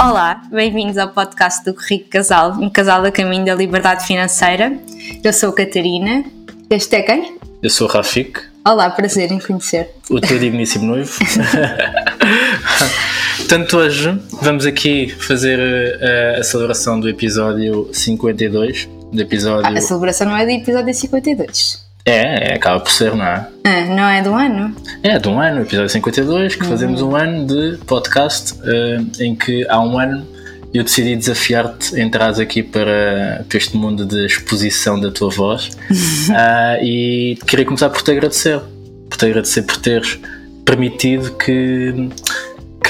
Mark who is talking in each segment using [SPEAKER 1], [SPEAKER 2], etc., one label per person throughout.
[SPEAKER 1] Olá, bem-vindos ao podcast do Rico Casal, um casal a caminho da liberdade financeira. Eu sou a Catarina. Este é quem?
[SPEAKER 2] Eu sou o Rafik.
[SPEAKER 1] Olá, prazer em conhecer.
[SPEAKER 2] O teu digníssimo noivo. Portanto, hoje vamos aqui fazer a, a celebração do episódio 52. Do episódio...
[SPEAKER 1] Ah, a celebração não é do episódio 52.
[SPEAKER 2] É, é, acaba por ser, não é?
[SPEAKER 1] Ah, não é do ano?
[SPEAKER 2] É, de um ano, episódio 52, que uhum. fazemos um ano de podcast uh, em que há um ano eu decidi desafiar-te a entrar aqui para, para, este mundo de exposição da tua voz uh, e queria começar por te agradecer, por te agradecer por teres permitido que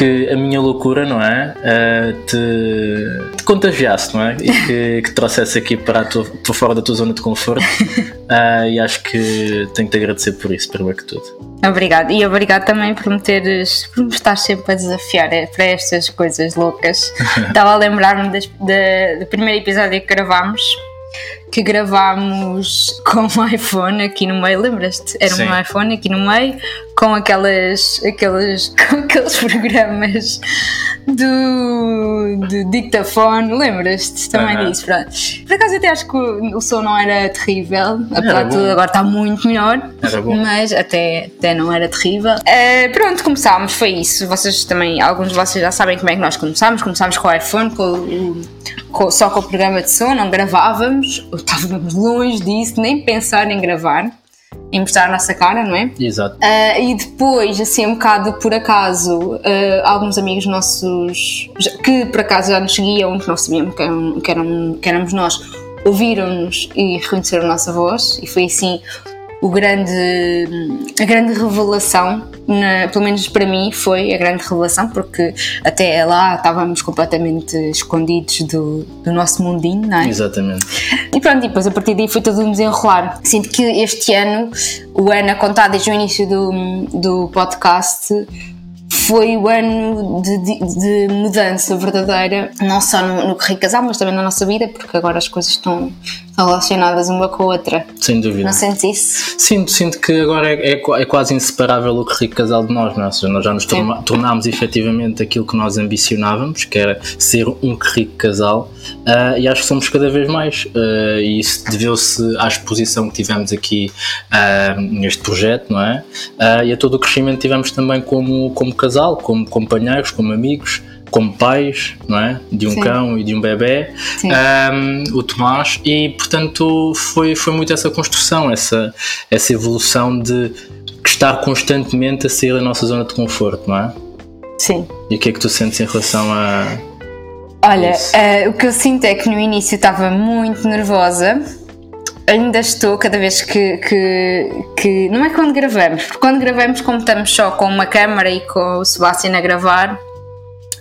[SPEAKER 2] que a minha loucura, não é? Uh, te, te, contagiasse, não é? E que, que trouxesse aqui para, tua, para fora da tua zona de conforto. Uh, e acho que tenho que te agradecer por isso, primeiro que tudo.
[SPEAKER 1] Obrigado. E obrigado também por me, teres, por me estar sempre a desafiar eh, para estas coisas loucas. Estava a lembrar-me do primeiro episódio que gravámos que gravámos com um iPhone aqui no meio, lembras-te? Era Sim. um iPhone aqui no meio, com aquelas, aquelas, com aqueles programas do, do dictafone, lembras-te também uhum. disso? Pronto. Por acaso até acho que o, o som não era terrível, apesar de tudo agora está muito melhor, mas até, até não era terrível. Uh, pronto, começámos, foi isso. Vocês também, alguns de vocês já sabem como é que nós começámos, começámos com o iPhone, com o só com o programa de som, não gravávamos, estávamos longe disso, nem pensar em gravar, em mostrar a nossa cara, não é?
[SPEAKER 2] Exato.
[SPEAKER 1] Uh, e depois, assim, um bocado por acaso, uh, alguns amigos nossos, que por acaso já nos seguiam, que não sabiam que, eram, que, eram, que éramos nós, ouviram-nos e reconheceram a nossa voz, e foi assim o grande, a grande revelação, na, pelo menos para mim foi a grande revelação, porque até lá estávamos completamente escondidos do, do nosso mundinho, não é?
[SPEAKER 2] Exatamente.
[SPEAKER 1] E pronto, e depois a partir daí foi todo um desenrolar. Sinto que este ano, o ano a contar desde o início do, do podcast, foi o ano de, de, de, mudança verdadeira, não só no, no Carreiro Casal, mas também na nossa vida, porque agora as coisas estão relacionadas uma com a outra.
[SPEAKER 2] Sem dúvida.
[SPEAKER 1] Não sentes isso?
[SPEAKER 2] Sinto, sinto que agora é, é, é quase inseparável o Carreiro Casal de nós, não é? Ou seja, nós já nos torna, tornámos efetivamente aquilo que nós ambicionávamos, que era ser um Carrico Casal, uh, e acho que somos cada vez mais, uh, e isso deveu-se à exposição que tivemos aqui uh, neste projeto, não é? e a todo o crescimento que tivemos também como, como casal, como companheiros, como amigos, como pais, não é? De um Sim. cão e de um bebê, um, o Tomás, e portanto foi, foi muito essa construção, essa, essa evolução de estar constantemente a sair da nossa zona de conforto, não é?
[SPEAKER 1] Sim.
[SPEAKER 2] E o que é que tu sentes em relação a.
[SPEAKER 1] Olha, uh, o que eu sinto é que no início estava muito nervosa ainda estou cada vez que, que, que, Não é quando gravamos, porque quando gravamos, como estamos só com uma câmera e com o Sebastião a gravar,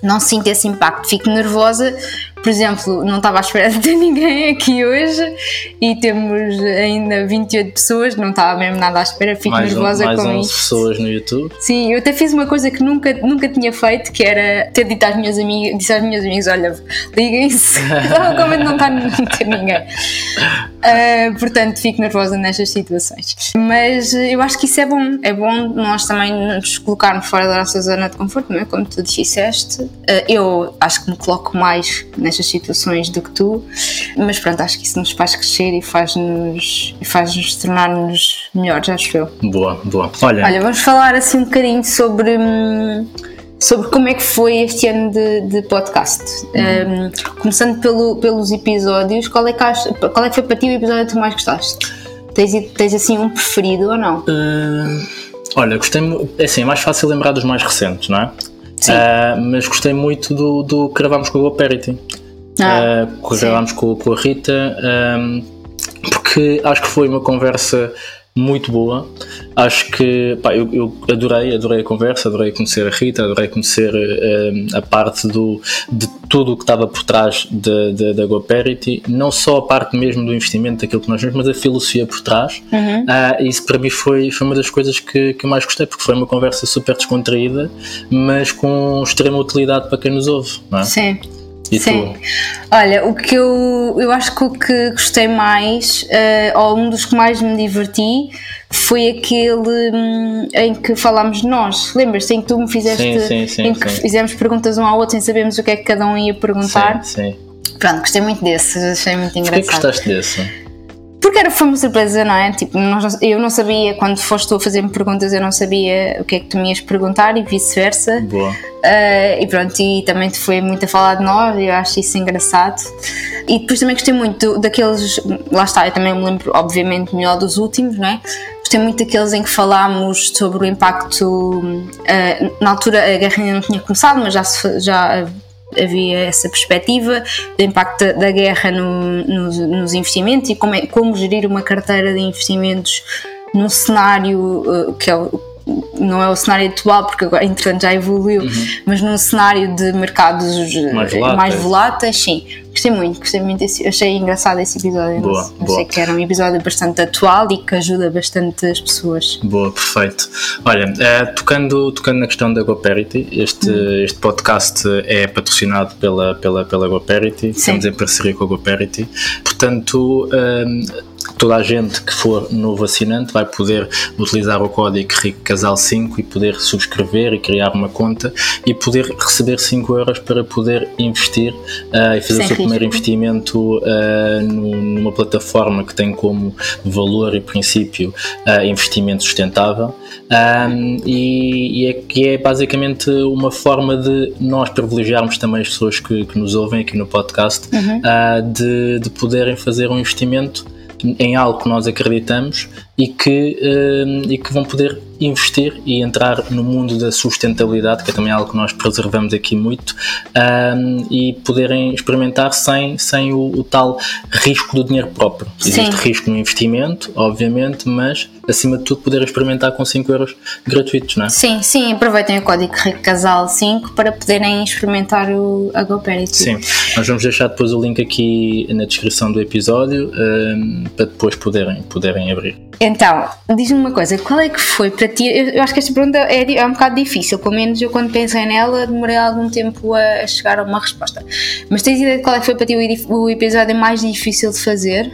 [SPEAKER 1] não sinto esse impacto. Fico nervosa por exemplo, não estava à espera de ter ninguém aqui hoje e temos ainda 28 pessoas, não estava mesmo nada à espera, fico
[SPEAKER 2] mais
[SPEAKER 1] nervosa
[SPEAKER 2] um, mais
[SPEAKER 1] com
[SPEAKER 2] isso. pessoas no YouTube.
[SPEAKER 1] Sim, eu até fiz uma coisa que nunca, nunca tinha feito, que era ter dito às minhas amigas, disse às minhas amigas, olha, liguem-se, como não está a ter ninguém. Uh, portanto, fico nervosa nestas situações. Mas eu acho que isso é bom, é bom nós também nos colocarmos fora da nossa zona de conforto, não é? Como tu disseste. Uh, eu acho que me coloco mais nestas situações do que tu, mas pronto, acho que isso nos faz crescer e faz-nos faz -nos tornar-nos melhores, acho eu.
[SPEAKER 2] Boa, boa. Olha,
[SPEAKER 1] Olha vamos falar assim um bocadinho sobre. Hum, sobre como é que foi este ano de, de podcast. Uhum. Um, começando pelo, pelos episódios, qual é, que qual é que foi para ti o episódio que tu mais gostaste? Tens, tens assim um preferido ou não?
[SPEAKER 2] Uh, olha, gostei. É assim, é mais fácil lembrar dos mais recentes, não é? Uh, mas gostei muito do, do que gravámos com o Aperity. Ah, uh, que gravámos com, com, a Rita, um, porque acho que foi uma conversa muito boa. Acho que pá, eu, eu, adorei, adorei a conversa, adorei conhecer a Rita, adorei conhecer uh, a parte do, de tudo o que estava por trás da GoParity, não só a parte mesmo do investimento daquilo que nós vemos, mas a filosofia por trás. Uhum. Uh, isso para mim foi, foi uma das coisas que, que mais gostei, porque foi uma conversa super descontraída, mas com extrema utilidade para quem nos ouve. Não é?
[SPEAKER 1] Sim. E Sim. Tu? Olha, o que eu, eu acho que o que gostei mais, uh, ou um dos que mais me diverti, foi aquele hum, em que falámos nós. Lembras-te em que tu me fizeste,
[SPEAKER 2] Sim, sim, sim,
[SPEAKER 1] em que fizemos perguntas um ao outro sem sabermos o que é que cada um ia perguntar?
[SPEAKER 2] Sim, sim.
[SPEAKER 1] Pronto, gostei muito desse, achei muito
[SPEAKER 2] Porquê que
[SPEAKER 1] engraçado.
[SPEAKER 2] gostaste desse?
[SPEAKER 1] Porque era, foi uma surpresa, não é? Tipo, nós eu não sabia, quando foste tu a fazer-me perguntas, eu não sabia o que é que tu me ias perguntar e vice-versa.
[SPEAKER 2] Boa.
[SPEAKER 1] Ah, e pronto, e também te foi muito a falar de nós, e eu acho isso engraçado. E depois também gostei muito daqueles, lá está, eu também me lembro, obviamente, melhor dos últimos, não é? Gostei muito daqueles em que falámos sobre o impacto. ah, na altura a guerra ainda não tinha começado, mas já, se, já havia essa perspectiva do impacto da, guerra no- nos, nos investimentos e como, é, como gerir uma carteira de investimentos num cenário ah, que é o não é o cenário atual, porque agora entretanto já evoluiu, mas num cenário de mercados eh,
[SPEAKER 2] Mais voláteis.
[SPEAKER 1] mais voláteis, sim. Gostei muito, gostei muito desse, achei engraçado esse episódio.
[SPEAKER 2] Boa,
[SPEAKER 1] achei
[SPEAKER 2] boa.
[SPEAKER 1] que era um episódio bastante atual e que ajuda bastante as pessoas.
[SPEAKER 2] Boa, perfeito. Olha, eh, tocando, tocando na questão da GoParity, este,
[SPEAKER 1] Hum.
[SPEAKER 2] este podcast é patrocinado pela, pela, pela GoParity, estamos em parceria com a GoParity, portanto, ehm, toda a gente que for novo assinante vai poder utilizar o código RICCASAL5 e poder subscrever e criar uma conta e poder receber 5 euros para poder investir eh, e fazer
[SPEAKER 1] Sem
[SPEAKER 2] o seu primeiro investimento num- numa plataforma que tem como valor e princípio eh, investimento sustentável. Ahm, e, e é, que é basicamente uma forma de nós privilegiarmos também as pessoas que, que nos ouvem aqui no podcast ah, de, de poderem fazer um investimento em algo que nós acreditamos e que, ahm, e que vão poder investir e entrar no mundo da sustentabilidade, que é também algo que nós preservamos aqui muito, ahm, e poderem experimentar sem, sem o, o tal risco do dinheiro próprio. Existe
[SPEAKER 1] Sim.
[SPEAKER 2] risco no investimento, obviamente, mas acima de tudo poder experimentar com 5 euros gratuitos, não é?
[SPEAKER 1] Sim, sim, aproveitem o código RICCASAL5 para poderem experimentar o, a GoParity.
[SPEAKER 2] Sim, nós vamos deixar depois o link aqui na descrição do episódio ahm, para depois poderem, poderem abrir.
[SPEAKER 1] Então, diz-me uma coisa, qual é que foi para ti? Eu, eu acho que esta pergunta é, é um bocado difícil, pelo menos eu quando pensei nela demorei algum tempo a, a chegar a uma resposta. Mas tens ideia de qual é que foi para ti o, o episódio mais difícil de fazer?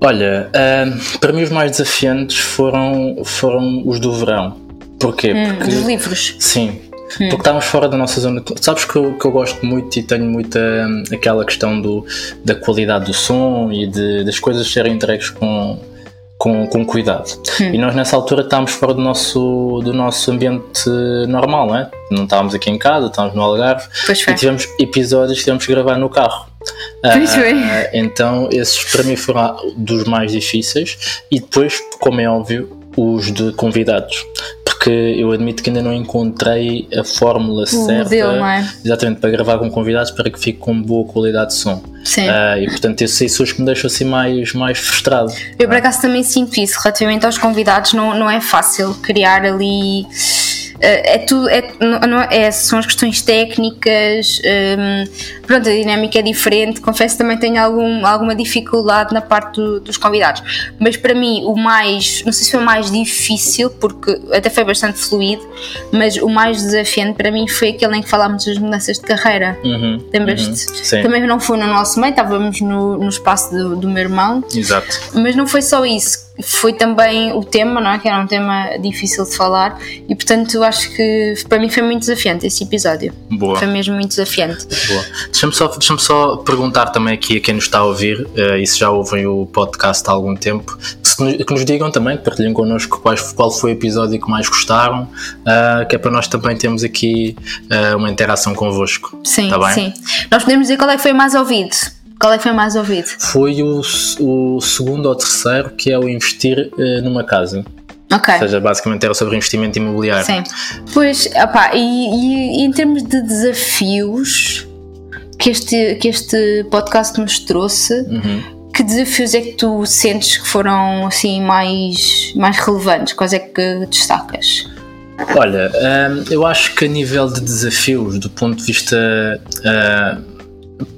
[SPEAKER 2] Olha, ahm, para mim os mais desafiantes foram, foram os do verão. Porquê?
[SPEAKER 1] Hum,
[SPEAKER 2] Porque
[SPEAKER 1] os livros.
[SPEAKER 2] Sim. Porque estávamos fora da nossa zona. de- Sabes que eu, que eu gosto muito e tenho muita hum, aquela questão do, da qualidade do som e de, das coisas serem entregues com, com, com cuidado. E nós nessa altura estávamos fora do nosso, do nosso ambiente normal, não é? Não estávamos aqui em casa, estávamos no Algarve e tivemos episódios que tivemos que gravar no carro.
[SPEAKER 1] Foi.
[SPEAKER 2] Ah, então, esses para mim foram dos mais difíceis, e depois, como é óbvio, os de convidados. Porque eu admito que ainda não encontrei a fórmula certa
[SPEAKER 1] modelo, não é?
[SPEAKER 2] exatamente para gravar com convidados para que fique com boa qualidade de som.
[SPEAKER 1] Sim.
[SPEAKER 2] Ah, e portanto, são os que me deixam assim mais, mais frustrado.
[SPEAKER 1] Eu por acaso também sinto isso relativamente aos convidados, não, não é fácil criar ali. Eh, É tudo, é, não- é, é- são as questões técnicas, hum, pronto, a dinâmica é diferente. Confesso que também tenho algum, alguma dificuldade na parte do- dos convidados, mas para mim o mais, não sei se foi o mais difícil, porque até foi bastante fluido, mas o mais desafiante para mim foi aquele em que falámos das mudanças de carreira.
[SPEAKER 2] Uhum,
[SPEAKER 1] Lembras-te?
[SPEAKER 2] uhum.
[SPEAKER 1] Também não foi no nosso meio, estávamos no, no espaço do, do meu irmão
[SPEAKER 2] Exato.
[SPEAKER 1] mas não foi só isso, foi também o tema, não é? Que era um tema difícil de falar e portanto acho que para mim foi muito desafiante esse episódio.
[SPEAKER 2] Boa.
[SPEAKER 1] Foi mesmo muito desafiante.
[SPEAKER 2] Boa. Deixa-me só, deixa só perguntar também aqui a quem nos está a ouvir, eh, e se já ouvem o podcast há algum tempo, se nos- que nos digam também, que partilhem connosco quais, qual foi o episódio que mais gostaram, ah, que é para nós também termos aqui ah, uma interação convosco.
[SPEAKER 1] Sim,
[SPEAKER 2] Tá bem?
[SPEAKER 1] sim. Nós podemos dizer qual é que foi mais ouvido. Qual é que foi mais ouvido?
[SPEAKER 2] Foi o, o segundo ou terceiro, que é o investir eh, numa casa.
[SPEAKER 1] Ok.
[SPEAKER 2] Ou seja, basicamente era sobre investimento imobiliário.
[SPEAKER 1] Sim. Pois, opá, e, e- e em termos de desafios que este, que este podcast nos trouxe,
[SPEAKER 2] Uhum.
[SPEAKER 1] que desafios é que tu sentes que foram assim mais, mais relevantes? Quais é que destacas?
[SPEAKER 2] Olha, hum, eu acho que a nível de desafios, do ponto de vista.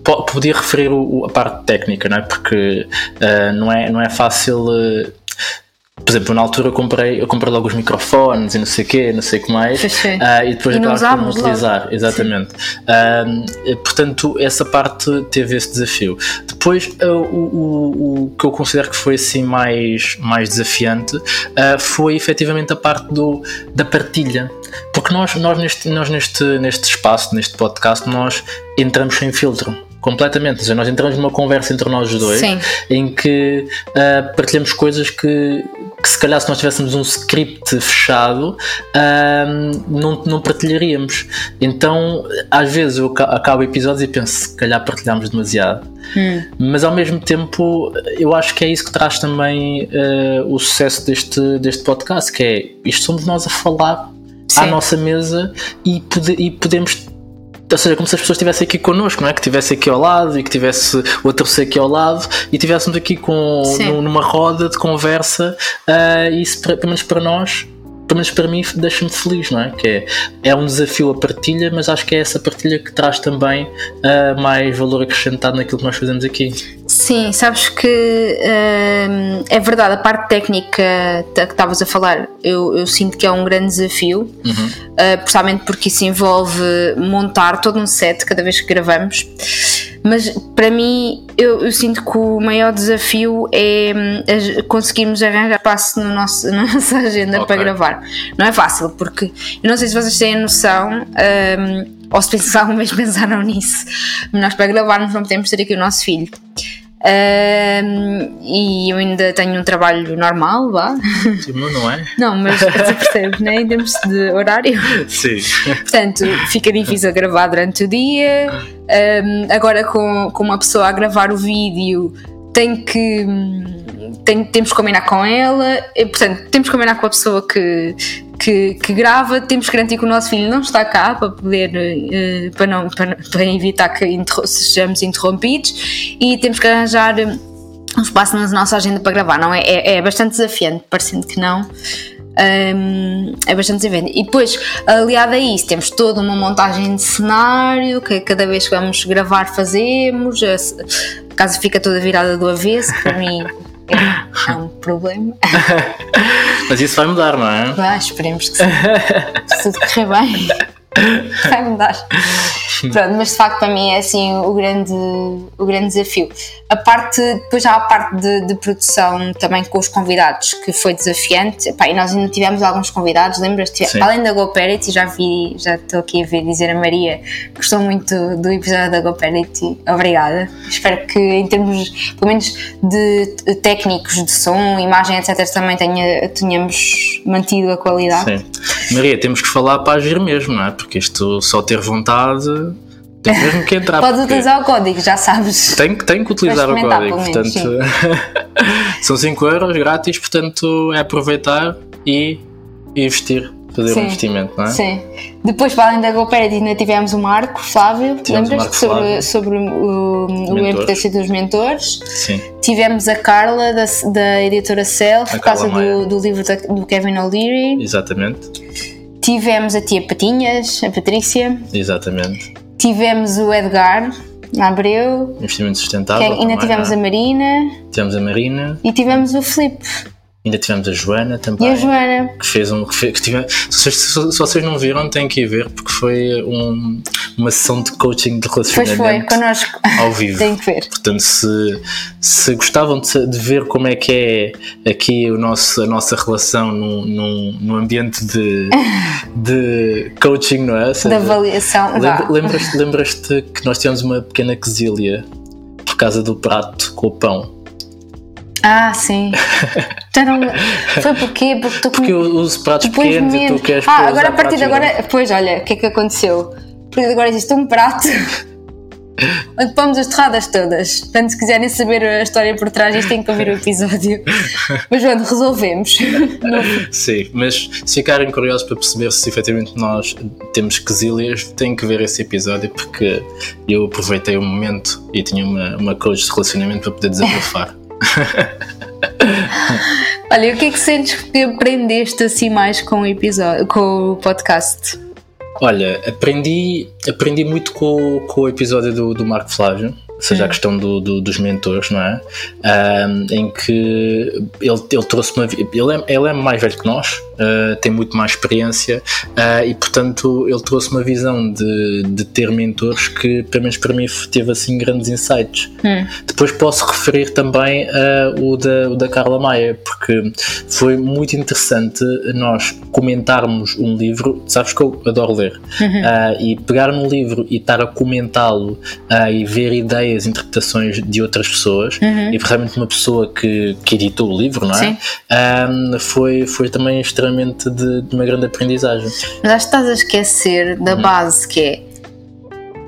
[SPEAKER 2] Po- podia referir o- a parte técnica, não é? Porque ah, não, é, não é fácil. ah, por exemplo, na altura eu comprei, eu comprei logo os microfones e não sei o quê, não sei o que mais. Uh, e depois
[SPEAKER 1] acabámos
[SPEAKER 2] por não utilizar. Logo. Exatamente. Uh, portanto, essa parte teve esse desafio. Depois, uh, o, o, o, que eu considero que foi assim mais, mais desafiante foi efetivamente a parte do, da partilha. Porque nós, nós, neste, nós neste, neste espaço, neste podcast, nós entramos sem filtro completamente. Ou seja, nós entramos numa conversa entre nós dois Sim. em que uh, partilhamos coisas que, que, se calhar, se nós tivéssemos um script fechado, uh, não, não partilharíamos. Então, às vezes, eu acabo episódios e penso, se calhar partilhamos demasiado. Hum. Mas ao mesmo tempo, eu acho que é isso que traz também uh, o sucesso deste, deste podcast, que é isto somos nós a falar Sim. à nossa mesa e, pode, e podemos ou seja, como se as pessoas estivessem aqui connosco, não é? Que estivesse aqui ao lado e que tivesse o terceiro aqui ao lado e estivéssemos aqui com, numa roda de conversa uh, e isso, pelo menos para nós, pelo menos para mim, deixa-me feliz, não é? Que é, é um desafio a partilha, mas acho que é essa partilha que traz também uh, mais valor acrescentado naquilo que nós fazemos aqui.
[SPEAKER 1] Sim, sabes que uh, é verdade, a parte técnica que estavas a falar, eu, eu, sinto que é um grande desafio, uhum. uh, precisamente porque isso envolve montar todo um set cada vez que gravamos. Mas para mim, eu, eu, sinto que o maior desafio é hum, conseguirmos arranjar espaço no nosso, na nossa agenda okay. para gravar. Não é fácil, porque eu não sei se vocês têm noção. Um, ou se pensaram mesmo pensaram nisso, nós para gravarmos não podemos ter aqui o nosso filho. Um, e eu ainda tenho um trabalho normal, vá.
[SPEAKER 2] Não é?
[SPEAKER 1] Não, mas você percebe, né? Em termos de horário.
[SPEAKER 2] Sim.
[SPEAKER 1] Portanto, fica difícil gravar durante o dia. Um, agora, com, com uma pessoa a gravar o vídeo, tem que. Tem, temos que combinar com ela, e, portanto, temos que combinar com a pessoa que, que, que, grava, temos que garantir que o nosso filho não está cá para poder uh, para, não, para, para, evitar que sejamos interrompidos e temos que arranjar eh, um espaço na nossa agenda para gravar, não é? É, é bastante desafiante, parecendo que não. Um, é bastante desafiante. E depois, aliado a isso, temos toda uma montagem de cenário que cada vez que vamos gravar fazemos. A casa fica toda virada do avesso, para mim é um problema.
[SPEAKER 2] Mas isso vai mudar, não é?
[SPEAKER 1] Vai, esperemos que sim. Se tudo correr bem, vai mudar. Pronto, mas de facto para mim é assim o grande, o grande desafio. A parte, depois há a parte de, de produção também com os convidados, que foi desafiante. Epá, e nós ainda tivemos alguns convidados, lembras-te? Além da GoParity, já vi, já estou aqui a ver dizer a Maria, gostou muito do episódio da GoParity. Obrigada. Espero que em termos, pelo menos de técnicos de som, imagem, etc., também tenha, tenhamos mantido a qualidade.
[SPEAKER 2] Sim. Maria, temos que falar para agir mesmo, não é? Porque isto só ter vontade tem mesmo que entrar.
[SPEAKER 1] Podes utilizar o código, já sabes.
[SPEAKER 2] Tem, tem que utilizar o código, menos, portanto. são 5 euros grátis, portanto é aproveitar e investir. Fazer sim, um investimento, não é?
[SPEAKER 1] Sim. Depois, para além da GoParity, ainda tivemos o Marco Flávio, lembras-te? Sobre, sobre o, o importância dos mentores.
[SPEAKER 2] Sim.
[SPEAKER 1] Tivemos a Carla, da, da editora Self, por causa do, do, livro da, do Kevin O'Leary.
[SPEAKER 2] Exatamente.
[SPEAKER 1] Tivemos a tia Patinhas, a Patrícia.
[SPEAKER 2] Exatamente.
[SPEAKER 1] Tivemos o Edgar Abreu.
[SPEAKER 2] Investimento sustentável.
[SPEAKER 1] ainda também, tivemos
[SPEAKER 2] é?
[SPEAKER 1] a Marina.
[SPEAKER 2] Tivemos a Marina.
[SPEAKER 1] E tivemos o Filipe.
[SPEAKER 2] Ainda tivemos a Joana também.
[SPEAKER 1] E a Joana.
[SPEAKER 2] Que fez um. Que fez, que tive, se, vocês, se, vocês não viram, têm que ir ver, porque foi um, uma sessão de coaching de relacionamento.
[SPEAKER 1] Pois foi, connosco.
[SPEAKER 2] Ao vivo.
[SPEAKER 1] Tem que ver.
[SPEAKER 2] Portanto, se, se gostavam de, de, ver como é que é aqui o nosso, a nossa relação num, num, num ambiente de, de coaching, não é?
[SPEAKER 1] Seja, de avaliação.
[SPEAKER 2] Lembras-te lembras que nós tivemos uma pequena quesilha por causa do prato com o pão?
[SPEAKER 1] Ah, sim. então, foi porquê? Porque tu
[SPEAKER 2] Porque eu uso pratos pequenos e tu queres
[SPEAKER 1] Ah, agora a partir de agora. Pois, olha, o que é que aconteceu? A partir de agora existe um prato onde pomos as torradas todas. Portanto, se quiserem saber a história por trás, isto tem que ouvir o episódio. Mas pronto, resolvemos.
[SPEAKER 2] Sim, mas se ficarem curiosos para perceber se efetivamente nós temos quesilhas, têm que ver esse episódio porque eu aproveitei o momento e tinha uma, uma coach de relacionamento para poder desabafar.
[SPEAKER 1] Olha, o que é que sentes que aprendeste assim mais com o episódio, com o podcast?
[SPEAKER 2] Olha, aprendi, aprendi muito com, com o episódio do, do Marco Flávio. Seja, a questão do, do, dos mentores, não é? Um, em que ele, ele trouxe uma. Ele é, ele é mais velho que nós, uh, tem muito mais experiência uh, e, portanto, ele trouxe uma visão de, de ter mentores que, pelo menos para mim, teve assim grandes insights. Hum. Depois posso referir também uh, o, da, o da Carla Maia, porque foi muito interessante nós comentarmos um livro. Sabes que eu adoro ler, uhum. e pegar num livro e estar a comentá-lo e ver ideias, interpretações de outras pessoas, uhum. e realmente uma pessoa que, que editou o livro, não é? Um, foi, foi também extremamente de, de, uma grande aprendizagem.
[SPEAKER 1] Mas acho que estás a esquecer da uhum. base que é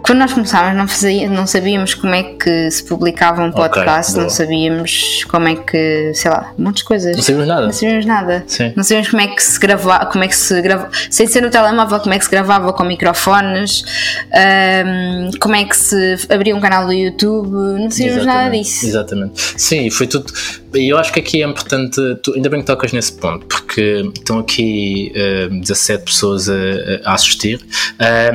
[SPEAKER 1] quando nós começámos, não, fazia, não sabíamos como é que se publicava um podcast, okay, não sabíamos como é que, sei lá, muitas coisas.
[SPEAKER 2] Não sabíamos nada.
[SPEAKER 1] Não sabíamos nada.
[SPEAKER 2] Sim.
[SPEAKER 1] Não sabíamos como é que se gravava, como é que se gravava, sem ser no telemóvel, como é que se gravava com microfones, um, como é que se abria um canal do YouTube, não sabíamos Exatamente. nada disso.
[SPEAKER 2] Exatamente. Sim, foi tudo. E eu acho que aqui é importante, tu, ainda bem que tocas nesse ponto, porque estão aqui uh, 17 pessoas a, a assistir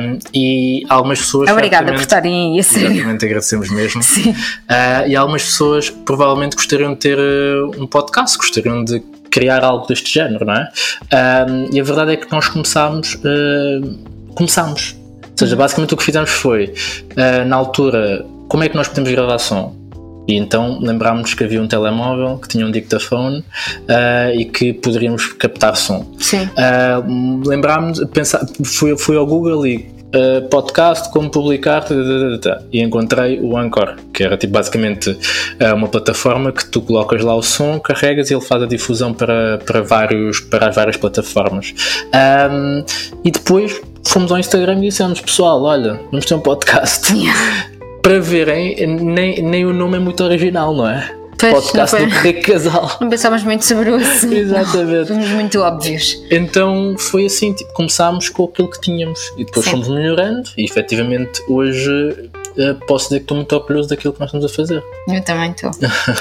[SPEAKER 2] um, e algumas pessoas.
[SPEAKER 1] Obrigada por estarem aí, a sério.
[SPEAKER 2] Exatamente, agradecemos mesmo. Sim. Uh, e algumas pessoas provavelmente gostariam de ter uh, um podcast, gostariam de criar algo deste género, não é? Uh, e a verdade é que nós começámos. começámos. Ou seja, basicamente o que fizemos foi, na altura, como é que nós podemos gravar som? E então lembrámos que havia um telemóvel que tinha um dictaphone uh, e que poderíamos captar som.
[SPEAKER 1] Sim.
[SPEAKER 2] Uh, lembrámos, pensar, fui, fui ao Google e uh, podcast, como publicar, e encontrei o Anchor, que era tipo, basicamente uma plataforma que tu colocas lá o som, carregas e ele faz a difusão para, para, vários, para as várias plataformas. Um, e depois fomos ao Instagram e dissemos, pessoal, olha, vamos ter um podcast. Para verem, nem, nem o nome é muito original, não é? Pois, Podcast do Rico Casal.
[SPEAKER 1] Não pensámos muito sobre o assunto.
[SPEAKER 2] Exatamente.
[SPEAKER 1] Fomos muito óbvios.
[SPEAKER 2] Então foi assim, tipo, começámos com aquilo que tínhamos e depois Sim. fomos melhorando e efetivamente hoje eh, posso dizer que estou muito orgulhoso daquilo que nós estamos a fazer.
[SPEAKER 1] Eu também estou.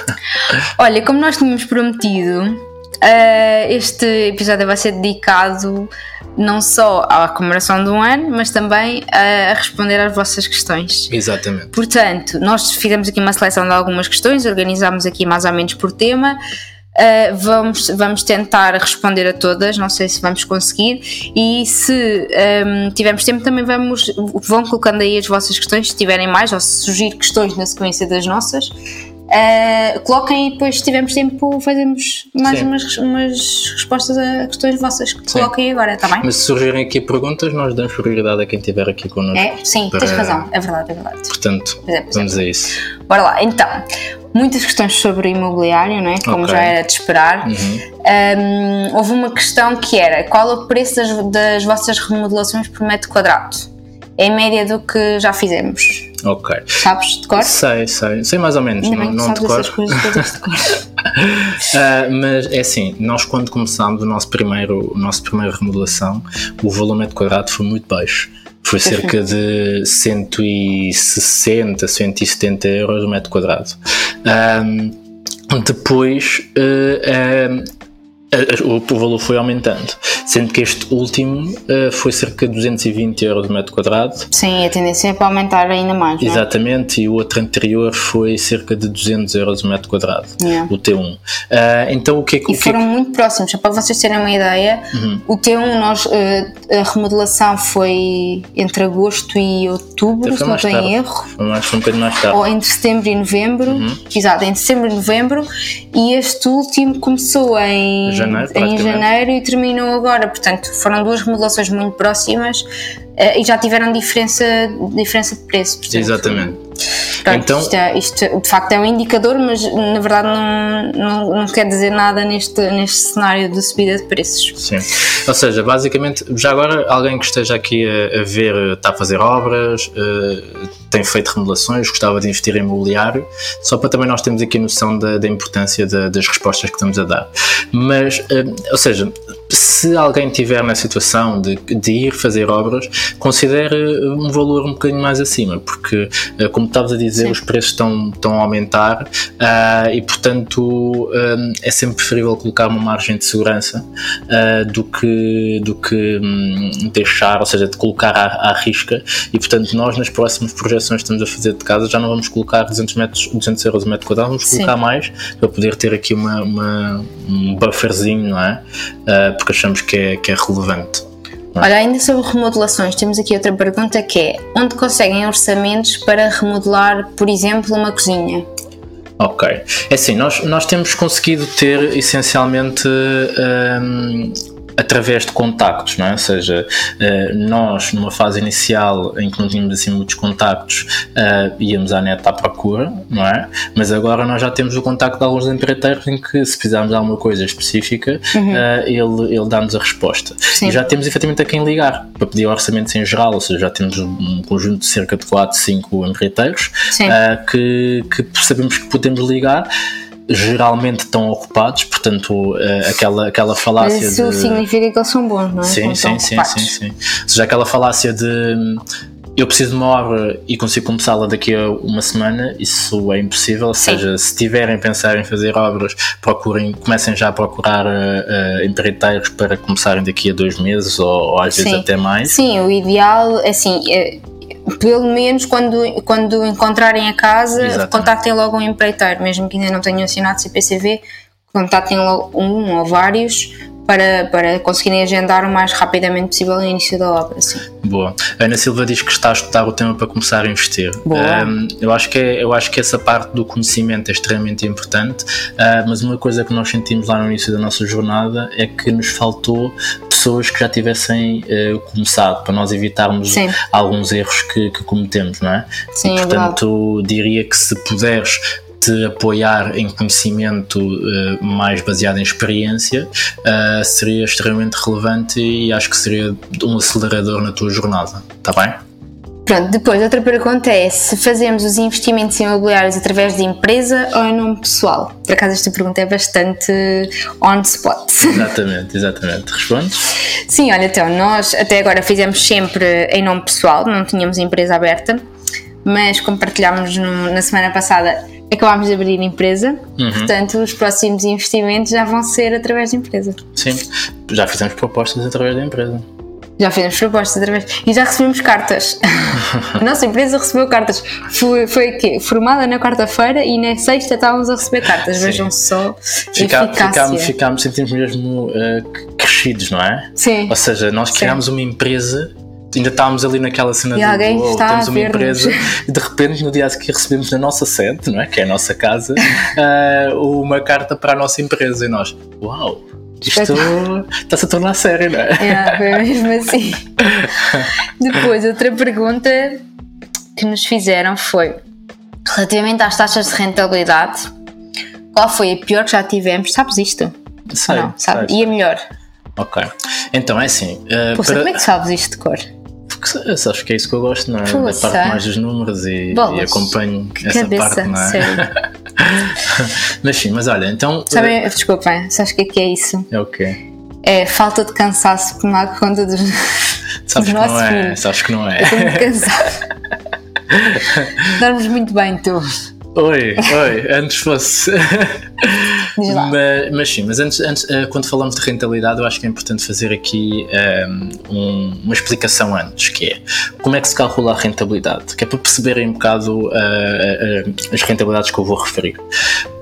[SPEAKER 1] Olha, como nós tínhamos prometido, uh, este episódio vai ser dedicado não só à comemoração de um ano, mas também a responder às vossas questões.
[SPEAKER 2] Exatamente.
[SPEAKER 1] Portanto, nós fizemos aqui uma seleção de algumas questões, organizámos aqui mais ou menos por tema. Uh, vamos, vamos tentar responder a todas, não sei se vamos conseguir. E se um, tivermos tempo, também vamos, vão colocando aí as vossas questões, se tiverem mais, ou se surgir questões na sequência das nossas. Uh, coloquem e depois, se tivermos tempo, fazemos mais umas, umas, respostas a questões vossas que sim. coloquem agora, está bem?
[SPEAKER 2] Mas se surgirem aqui perguntas, nós damos prioridade a quem estiver aqui connosco.
[SPEAKER 1] É? Sim, para... tens razão, é verdade, é verdade.
[SPEAKER 2] Portanto, é, vamos a isso.
[SPEAKER 1] Bora lá, então, muitas questões sobre imobiliário, não é? como okay. já era de esperar. Uhum. Um, houve uma questão que era: qual o preço das, das vossas remodelações por metro quadrado? Em média do que já fizemos.
[SPEAKER 2] Ok.
[SPEAKER 1] Sabes de cor?
[SPEAKER 2] Sei, sei. Sei mais ou menos.
[SPEAKER 1] Ainda não, não de cor. Coisas de cor.
[SPEAKER 2] uh, mas é assim, nós quando começámos o nosso primeiro, o nosso primeiro remodelação, o volume de quadrado foi muito baixo. Foi cerca de 160, 170 euros o metro quadrado. Um, depois, uh, uh, o, o valor foi aumentando, sendo que este último uh, foi cerca de 220 euros o metro quadrado.
[SPEAKER 1] Sim, a tendência é para aumentar ainda mais.
[SPEAKER 2] É? Exatamente, e o outro anterior foi cerca de 200 euros o metro quadrado, yeah. o T1. Uh, então o que é que.
[SPEAKER 1] E foram
[SPEAKER 2] que...
[SPEAKER 1] muito próximos, só para vocês terem uma ideia, uhum. o T1, nós, uh, a remodelação foi entre agosto e outubro, se não tenho erro.
[SPEAKER 2] Foi, mais, foi um bocadinho mais tarde.
[SPEAKER 1] Ou entre setembro e novembro, uhum. exato, entre setembro e novembro, e este último começou em
[SPEAKER 2] janeiro,
[SPEAKER 1] em janeiro e terminou agora. Portanto, foram duas remodelações muito próximas uh, e já tiveram diferença, diferença de preço. Portanto,
[SPEAKER 2] Exatamente.
[SPEAKER 1] Pronto, então, isto, é, isto, de facto é um indicador, mas na verdade não, não, não, quer dizer nada neste, neste cenário de subida de preços.
[SPEAKER 2] Sim. Ou seja, basicamente, já agora alguém que esteja aqui a, a ver, está a fazer obras, uh, tem feito remodelações, gostava de investir em imobiliário, só para também nós termos aqui noção da, da importância da, das respostas que estamos a dar. Mas, uh, ou seja, se alguém tiver na situação de, de ir fazer obras, considere um valor um bocadinho mais acima, porque, uh, como estavas a dizer, Sim. os preços estão, estão a aumentar uh, e, portanto, um, é sempre preferível colocar uma margem de segurança uh, do que, do que um, deixar, ou seja, de colocar à, à, risca. E, portanto, nós nas próximas projeções que estamos a fazer de casa já não vamos colocar 200, metros, 200 euros a metro quadrado, vamos colocar Sim. mais para poder ter aqui uma, uma um bufferzinho, não é? Uh, porque achamos que é, que é relevante.
[SPEAKER 1] Olha, ainda sobre remodelações, temos aqui outra pergunta que é: onde conseguem orçamentos para remodelar, por exemplo, uma cozinha?
[SPEAKER 2] Ok. É assim, nós, nós temos conseguido ter essencialmente um, através de contactos, não é? Ou seja, eh, nós numa fase inicial em que não tínhamos assim muitos contactos eh, íamos à net à procura, não é? Mas agora nós já temos o contacto de alguns empreiteiros em que se precisarmos de alguma coisa específica uhum. Eh, ele, ele dá-nos a resposta. Sim. E já temos efetivamente a quem ligar para pedir orçamentos em geral, ou seja, já temos um conjunto de cerca de 4, 5 empreiteiros que, que sabemos que podemos ligar geralmente estão ocupados, portanto, uh, aquela, aquela falácia Mas
[SPEAKER 1] isso de... significa que eles são bons, não é?
[SPEAKER 2] Sim, sim, sim, sim, sim. Ou seja, aquela falácia de eu preciso de uma obra e consigo começá-la daqui a uma semana, isso é impossível. Ou seja, se tiverem a pensar em fazer obras, procurem, comecem já a procurar uh, empreiteiros para começarem daqui a dois meses ou, ou às vezes até mais.
[SPEAKER 1] Sim, o ideal, assim, é pelo menos quando, quando encontrarem a casa, Exatamente. contactem logo um empreiteiro, mesmo que ainda não tenham assinado CPCV, contactem logo um ou vários para, para conseguirem agendar o mais rapidamente possível o início da obra. Sim.
[SPEAKER 2] Boa. Ana Silva diz que está a estudar o tema para começar a investir. Um, eu, acho que é, eu acho que essa parte do conhecimento é extremamente importante, uh, mas uma coisa que nós sentimos lá no início da nossa jornada é que nos faltou pessoas que já tivessem uh, começado, para nós evitarmos Sim. alguns erros que, que, cometemos, não é?
[SPEAKER 1] Sim,
[SPEAKER 2] e, portanto,
[SPEAKER 1] é
[SPEAKER 2] diria que se puderes te apoiar em conhecimento uh, mais baseado em experiência uh, seria extremamente relevante e acho que seria um acelerador na tua jornada, está bem?
[SPEAKER 1] Pronto, depois outra pergunta é se fazemos os investimentos imobiliários através de empresa ou em nome pessoal. Por acaso esta pergunta é bastante on spot.
[SPEAKER 2] Exatamente, exatamente. Respondes?
[SPEAKER 1] Sim, olha, então nós até agora fizemos sempre em nome pessoal, não tínhamos empresa aberta, mas como partilhámos no, na semana passada, acabámos de abrir empresa, uhum. portanto os próximos investimentos já vão ser através de empresa.
[SPEAKER 2] Sim, já fizemos propostas através da empresa.
[SPEAKER 1] Já fizemos propostas através. E já recebemos cartas. a nossa empresa recebeu cartas. Foi, foi quê? formada na quarta-feira e na sexta estávamos a receber cartas. Sim. Vejam só. Fica,
[SPEAKER 2] ficámos, ficámos, sentimos mesmo uh, crescidos, não é?
[SPEAKER 1] Sim.
[SPEAKER 2] Ou seja, nós criámos Sim. uma empresa ainda estávamos ali naquela cena
[SPEAKER 1] e de alguém oh, está
[SPEAKER 2] temos uma empresa e de repente no dia a seguir recebemos na nossa sede, não é? que é a nossa casa, uh, uma carta para a nossa empresa e nós, uau, isto está-se a tornar sério, não é?
[SPEAKER 1] É, foi mesmo assim. Depois, outra pergunta que nos fizeram foi relativamente às taxas de rentabilidade, qual foi a pior que já tivemos? Sabes isto?
[SPEAKER 2] Sei, não,
[SPEAKER 1] sabe?
[SPEAKER 2] Sei,
[SPEAKER 1] e a melhor?
[SPEAKER 2] Ok. Então é assim. Uh,
[SPEAKER 1] Poxa, para... como é que sabes isto de cor?
[SPEAKER 2] Porque sabes que é isso que eu gosto, não é? Poxa. parte mais dos números e, e acompanho
[SPEAKER 1] que
[SPEAKER 2] essa
[SPEAKER 1] cabeça,
[SPEAKER 2] parte, não é?
[SPEAKER 1] Sério.
[SPEAKER 2] mas sim, mas olha, então.
[SPEAKER 1] Sabem, uh... desculpem, sabes o que é que é isso?
[SPEAKER 2] É o quê?
[SPEAKER 1] É falta de cansaço por tomar conta dos.
[SPEAKER 2] Sabes
[SPEAKER 1] que
[SPEAKER 2] não é, sabes que não é.
[SPEAKER 1] Estou muito cansada. Dormes muito bem, tu.
[SPEAKER 2] Oi, oi, antes fosse. mas, mas, sim, mas antes, antes, eh, quando falamos de rentabilidade, eu acho que é importante fazer aqui ehm, um, uma explicação antes, que é como é que se calcula a rentabilidade, que é para perceberem um bocado uh, uh, as rentabilidades que eu vou referir.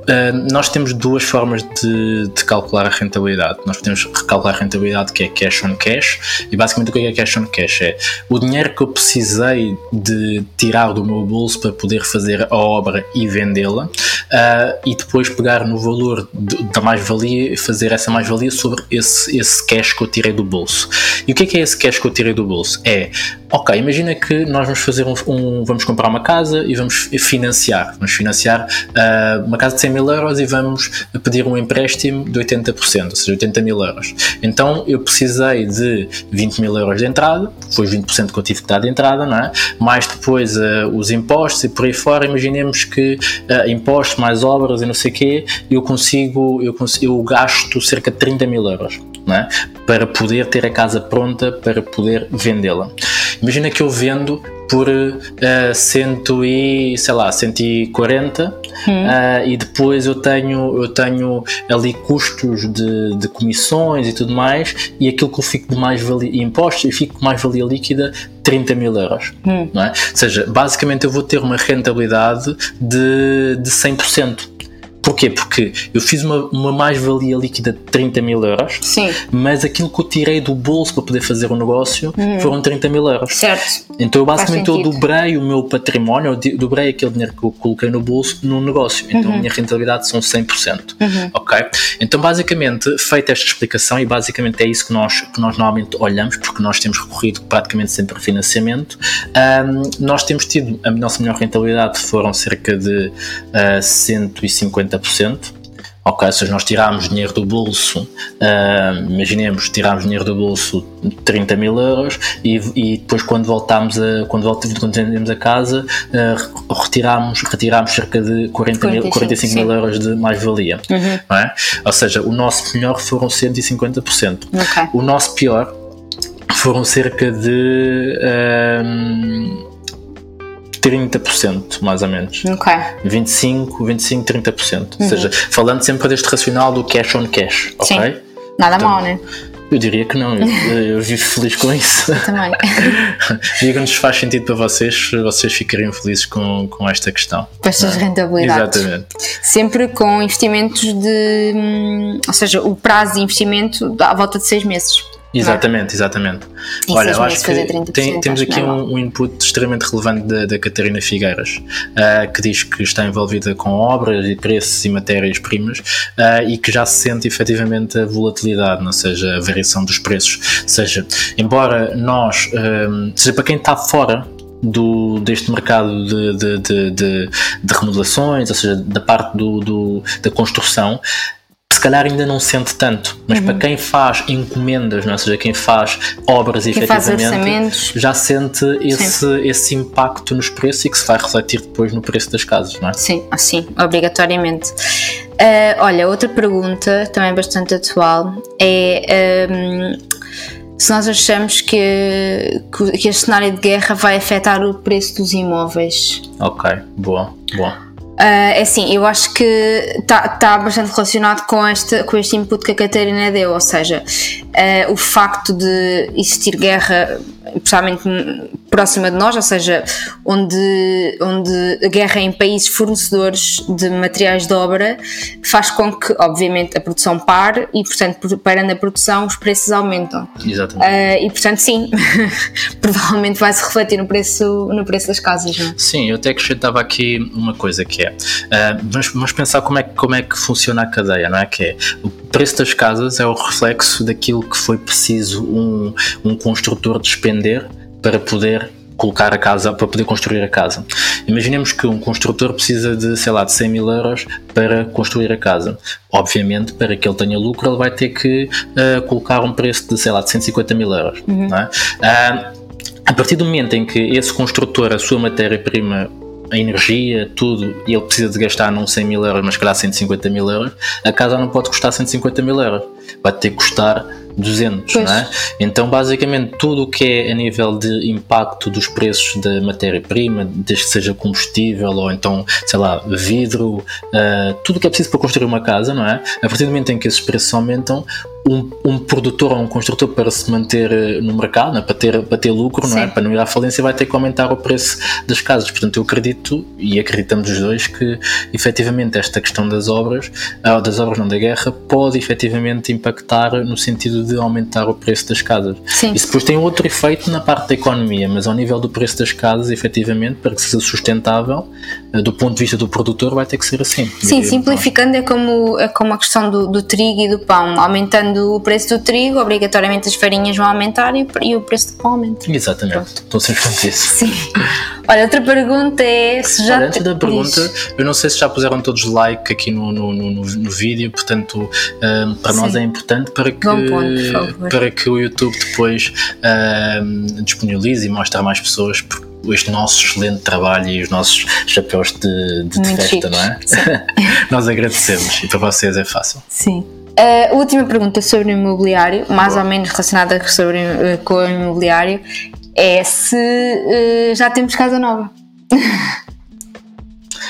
[SPEAKER 2] Uh, nós temos duas formas de, de, calcular a rentabilidade. Nós podemos recalcular a rentabilidade que é cash on cash, e basicamente o que é cash on cash? É o dinheiro que eu precisei de tirar do meu bolso para poder fazer a obra e vendê-la, uh, e depois pegar no valor de, da mais-valia e fazer essa mais-valia sobre esse, esse cash que eu tirei do bolso. E o que é que é esse cash que eu tirei do bolso? É, ok, imagina que nós vamos fazer um, um vamos comprar uma casa e vamos financiar, vamos financiar uh, uma casa de 100 mil euros e vamos pedir um empréstimo de 80%, ou seja, 80 mil euros. Então eu precisei de 20 mil euros de entrada, foi 20% que eu tive que dar de entrada, não é? mais depois uh, os impostos e por aí fora, imaginemos que uh, impostos mais obras e não sei o quê, eu consigo, eu eu gasto cerca de 30 mil euros. É? para poder ter a casa pronta para poder vendê-la. imagina que eu vendo por uh, cento e, sei lá, 140 hum. uh, e depois eu tenho, eu tenho ali custos de, de comissões e tudo mais e aquilo que eu fico de mais valia, impostos, e fico com mais valia líquida 30 mil euros. Hum. Não é? Ou seja, basicamente eu vou ter uma rentabilidade de, de 100%. Porquê? Porque eu fiz uma, uma mais-valia líquida de 30 mil euros,
[SPEAKER 1] Sim.
[SPEAKER 2] mas aquilo que eu tirei do bolso para poder fazer o negócio uhum. foram 30 mil euros.
[SPEAKER 1] Certo.
[SPEAKER 2] Então eu basicamente eu dobrei o meu património, eu dobrei aquele dinheiro que eu coloquei no bolso no negócio. Então uhum. a minha rentabilidade são 100%. Uhum. Ok? Então basicamente, feita esta explicação, e basicamente é isso que nós, que nós normalmente olhamos, porque nós temos recorrido praticamente sempre a financiamento, um, nós temos tido, a nossa melhor rentabilidade foram cerca de uh, 150 30%. Ok, se nós tirarmos dinheiro do bolso, uh, imaginemos, tirarmos dinheiro do bolso 30 mil euros e, e depois quando voltamos a, quando voltamos, quando vendemos a casa, uh, retiramos, retiramos cerca de 40 mil, 45 mil euros de mais-valia. Uhum. É? Ou seja, o nosso melhor foram 150%. Okay. O nosso pior foram cerca de. Uh, 30%, mais ou menos.
[SPEAKER 1] Ok.
[SPEAKER 2] 25, 25, 30%. Uhum. Ou seja, falando sempre deste racional do cash on cash, ok? Sim.
[SPEAKER 1] Nada então, mal, né?
[SPEAKER 2] Eu diria que não, eu, eu vivo feliz com isso.
[SPEAKER 1] Eu também.
[SPEAKER 2] Digam-nos se faz sentido para vocês, vocês ficariam felizes com, com esta questão.
[SPEAKER 1] Com estas é? rentabilidades.
[SPEAKER 2] Exatamente.
[SPEAKER 1] Sempre com investimentos de. Hum, ou seja, o prazo de investimento à volta de seis meses.
[SPEAKER 2] Exatamente, exatamente. Olha, eu acho que tem, temos aqui um, um, input extremamente relevante da, da Catarina Figueiras, uh, que diz que está envolvida com obras e preços e matérias-primas uh, e que já se sente efetivamente a volatilidade, não seja, a variação dos preços. Seja, embora nós, um, seja para quem está fora do, deste mercado de, de, de, de, de remodelações, ou seja, da parte do, do da construção, calhar ainda não sente tanto, mas uhum. para quem faz encomendas, não é? ou seja, quem faz obras quem efetivamente, já sente esse, esse impacto nos preços e que se vai refletir depois no preço das casas, não é?
[SPEAKER 1] Sim, assim, obrigatoriamente. Uh, olha, outra pergunta, também bastante atual, é um, se nós achamos que, que este cenário de guerra vai afetar o preço dos imóveis.
[SPEAKER 2] Ok, boa, boa.
[SPEAKER 1] Uh, é assim, eu acho que está tá bastante relacionado com este, com este input que a Catarina deu, ou seja, uh, o facto de existir guerra, especialmente próxima de nós, ou seja, onde, onde a guerra em países fornecedores de materiais de obra faz com que, obviamente, a produção pare e, portanto, parando a produção, os preços aumentam.
[SPEAKER 2] Exatamente. Uh,
[SPEAKER 1] e, portanto, sim, provavelmente vai se refletir no preço, no preço das casas, não é?
[SPEAKER 2] Sim, eu até acrescentava aqui uma coisa que é, uh, vamos, vamos pensar como é, como é que funciona a cadeia, não é? Que é, o preço das casas é o reflexo daquilo que foi preciso um, um construtor despender para poder colocar a casa, para poder construir a casa. Imaginemos que um construtor precisa de, sei lá, de 100 mil euros para construir a casa. Obviamente, para que ele tenha lucro, ele vai ter que uh, colocar um preço de, sei lá, de 150 mil euros. Uhum. É? Uh, a partir do momento em que esse construtor, a sua matéria-prima a energia, tudo, e ele precisa de gastar não 100 mil euros, mas calhar 150 mil euros, a casa não pode custar 150 mil euros. Vai ter que custar 200, pois. não é? Então, basicamente, tudo o que é a nível de impacto dos preços da matéria-prima, desde que seja combustível ou então, sei lá, vidro, uh, tudo o que é preciso para construir uma casa, não é? A partir do momento em que esses preços aumentam, um, um, produtor ou um construtor para se manter eh, no mercado, né, para, ter, para ter lucro, não é? para não ir à falência, vai ter que aumentar o preço das casas. Portanto, eu acredito e acreditamos os dois que efetivamente esta questão das obras, ah, das obras não da guerra, pode efetivamente impactar no sentido de aumentar o preço das casas.
[SPEAKER 1] Sim.
[SPEAKER 2] Isso depois tem outro efeito na parte da economia, mas ao nível do preço das casas, efetivamente, para que seja sustentável, eh, do ponto de vista do produtor, vai ter que ser assim.
[SPEAKER 1] Sim, simplificando, é como, é como a questão do, do trigo e do pão, aumentando aumentando o preço do trigo, obrigatoriamente as farinhas vão aumentar e, e o preço do pão aumenta.
[SPEAKER 2] Exatamente, Pronto. estou sempre com isso.
[SPEAKER 1] Sim. Olha, outra pergunta é se já.
[SPEAKER 2] Olha, antes da pergunta, diz... eu não sei se já puseram todos like aqui no, no, no, no vídeo, portanto, um, para Sim. nós é importante para que,
[SPEAKER 1] ponto,
[SPEAKER 2] para que o YouTube depois um, disponibilize e mostre a mais pessoas, este nosso excelente trabalho e os nossos chapéus de, de, de festa, chique. não é? Nós agradecemos e para vocês é fácil.
[SPEAKER 1] Sim. A última pergunta sobre o imobiliário, mais Boa. ou menos relacionada sobre, eh, com o imobiliário, é se uh, já temos casa nova.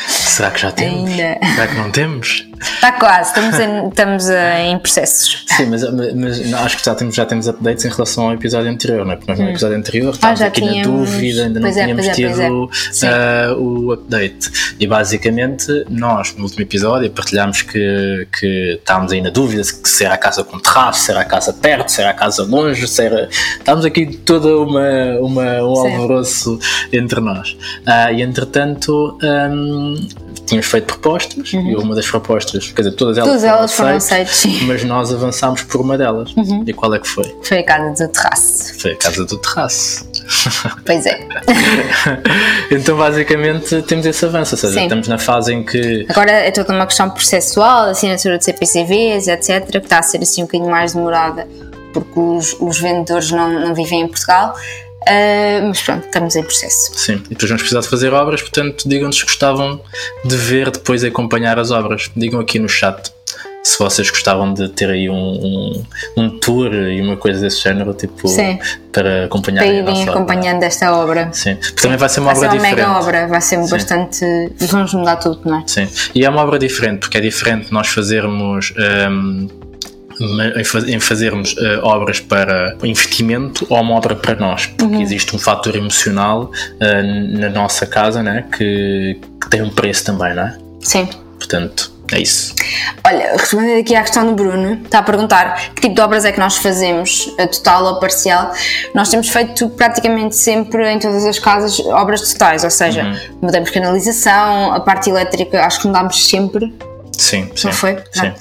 [SPEAKER 2] Será que já temos? Ainda. Será que não temos?
[SPEAKER 1] Está quase, estamos, em, estamos em processos.
[SPEAKER 2] Sim, mas, mas, acho que já temos, já temos updates em relação ao episódio anterior, não é? Porque no hum. episódio anterior estávamos ah, aqui tínhamos... na dúvida, ainda pois não é, tínhamos é, tido é. uh, o update. E basicamente, nós no último episódio partilhámos que, que estávamos aí na dúvida se, se era a casa com terraço, se era a casa perto, se era a casa longe, se era. Estávamos aqui toda uma, uma, um alvoroço entre nós. Uh, e entretanto, um, tínhamos feito propostas uhum. e uma das propostas, quer dizer, todas elas,
[SPEAKER 1] todas elas foram aceitas,
[SPEAKER 2] mas nós avançámos por uma delas. Uhum. E qual é que foi?
[SPEAKER 1] Foi a casa do terraço.
[SPEAKER 2] Foi a casa do terraço.
[SPEAKER 1] Pois é.
[SPEAKER 2] então, basicamente, temos esse avanço, ou seja, Sim. estamos na fase em que.
[SPEAKER 1] Agora é toda uma questão processual, assinatura de CPCVs, etc., que está a ser assim um bocadinho mais demorada porque os, os vendedores não, não vivem em Portugal. Uh, mas pronto, estamos em processo.
[SPEAKER 2] Sim, e depois vamos precisar de fazer obras, portanto, digam-nos se gostavam de ver depois acompanhar as obras. Digam aqui no chat se vocês gostavam de ter aí um, um, um tour e uma coisa desse género, tipo, Sim. para acompanhar
[SPEAKER 1] para irem acompanhando obra. esta obra.
[SPEAKER 2] Sim, porque também vai ser uma
[SPEAKER 1] vai
[SPEAKER 2] obra
[SPEAKER 1] ser
[SPEAKER 2] uma
[SPEAKER 1] diferente. mega obra, vai ser Sim. bastante. Vamos mudar tudo, não é?
[SPEAKER 2] Sim, e é uma obra diferente, porque é diferente nós fazermos. Um, em fazermos uh, obras para investimento ou uma obra para nós, porque uhum. existe um fator emocional uh, na nossa casa né, que, que, tem um preço também, não é?
[SPEAKER 1] Sim.
[SPEAKER 2] Portanto, é isso.
[SPEAKER 1] Olha, respondendo aqui à questão do Bruno, está a perguntar que tipo de obras é que nós fazemos, total ou parcial. Nós temos feito praticamente sempre em todas as casas obras totais, ou seja, uhum. mudamos canalização, a parte elétrica acho que mudamos sempre
[SPEAKER 2] Sim, sim.
[SPEAKER 1] Não foi?
[SPEAKER 2] Sim.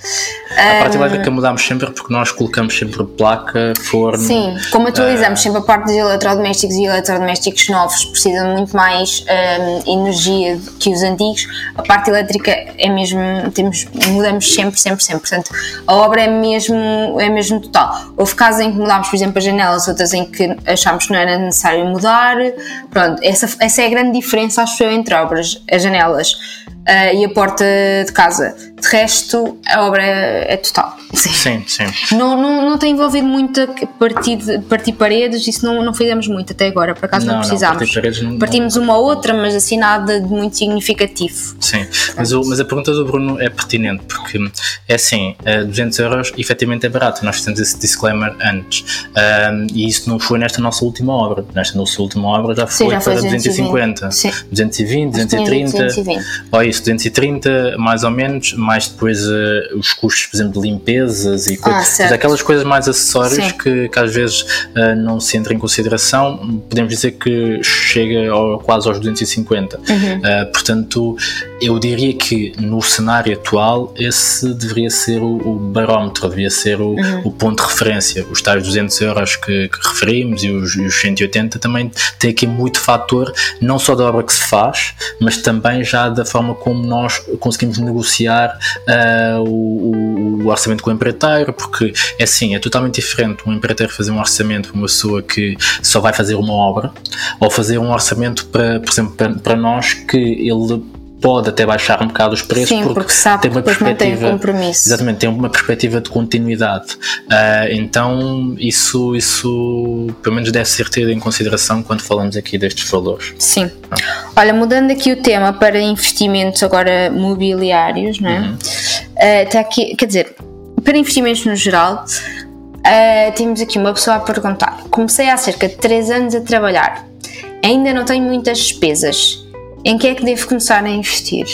[SPEAKER 2] A parte elétrica mudámos sempre porque nós colocamos sempre placa, forno.
[SPEAKER 1] Sim, como atualizamos uh, sempre a parte dos eletrodomésticos e eletrodomésticos novos precisam muito mais um, energia que os antigos, a parte elétrica é mesmo, temos, mudamos sempre, sempre, sempre. Portanto, a obra é mesmo, é mesmo total. Houve casos em que mudámos, por exemplo, as janelas, outras em que achámos que não era necessário mudar. Pronto, essa, essa é a grande diferença, acho eu, entre obras. As janelas uh, e a porta de casa. De resto, a obra é, é total.
[SPEAKER 2] Sim, sim. sim.
[SPEAKER 1] Não, não, não tem envolvido muito partir, partir paredes, isso não, não fizemos muito até agora, por acaso não, não precisámos. Não, Partimos uma ou outra, mas assim nada de muito significativo.
[SPEAKER 2] Sim, mas, o, mas a pergunta do Bruno é pertinente, porque é assim, 200 eh, euros efetivamente é barato, nós fizemos esse disclaimer antes, um, e isso não foi nesta nossa última obra, nesta nossa última obra já foi, Sim, já foi para 250, 220, 230, 220. ou isso, 230 mais ou menos, mais depois uh, os custos, por exemplo, de limpezas e ah, aquelas coisas mais acessórias que, que, às vezes uh, não se entra em consideração, podemos dizer que chega ao, quase aos 250. Uhum. Uh, portanto, eu diria que no cenário atual esse deveria ser o, o barómetro, deveria ser o, uhum. o, ponto de referência. Os tais 200 euros que, que referimos e os, e os 180 também tem aqui muito fator, não só da obra que se faz, mas também já da forma como nós conseguimos negociar uh, o, o, orçamento com o empreiteiro, porque é assim, é totalmente diferente um empreiteiro fazer um orçamento para uma pessoa que só vai fazer uma obra, ou fazer um orçamento para, por exemplo, para, para nós que ele pode até baixar um bocado os preços
[SPEAKER 1] Sim, porque, porque sabe
[SPEAKER 2] tem uma perspectiva
[SPEAKER 1] compromisso.
[SPEAKER 2] exatamente tem uma perspectiva de continuidade uh, então isso isso pelo menos deve ser tido em consideração quando falamos aqui destes valores
[SPEAKER 1] Sim ah. olha mudando aqui o tema para investimentos agora mobiliários não é? Uhum. Uh, aqui quer dizer para investimentos no geral uh, temos aqui uma pessoa a perguntar comecei há cerca de 3 anos a trabalhar ainda não tenho muitas despesas em que é que devo começar a investir?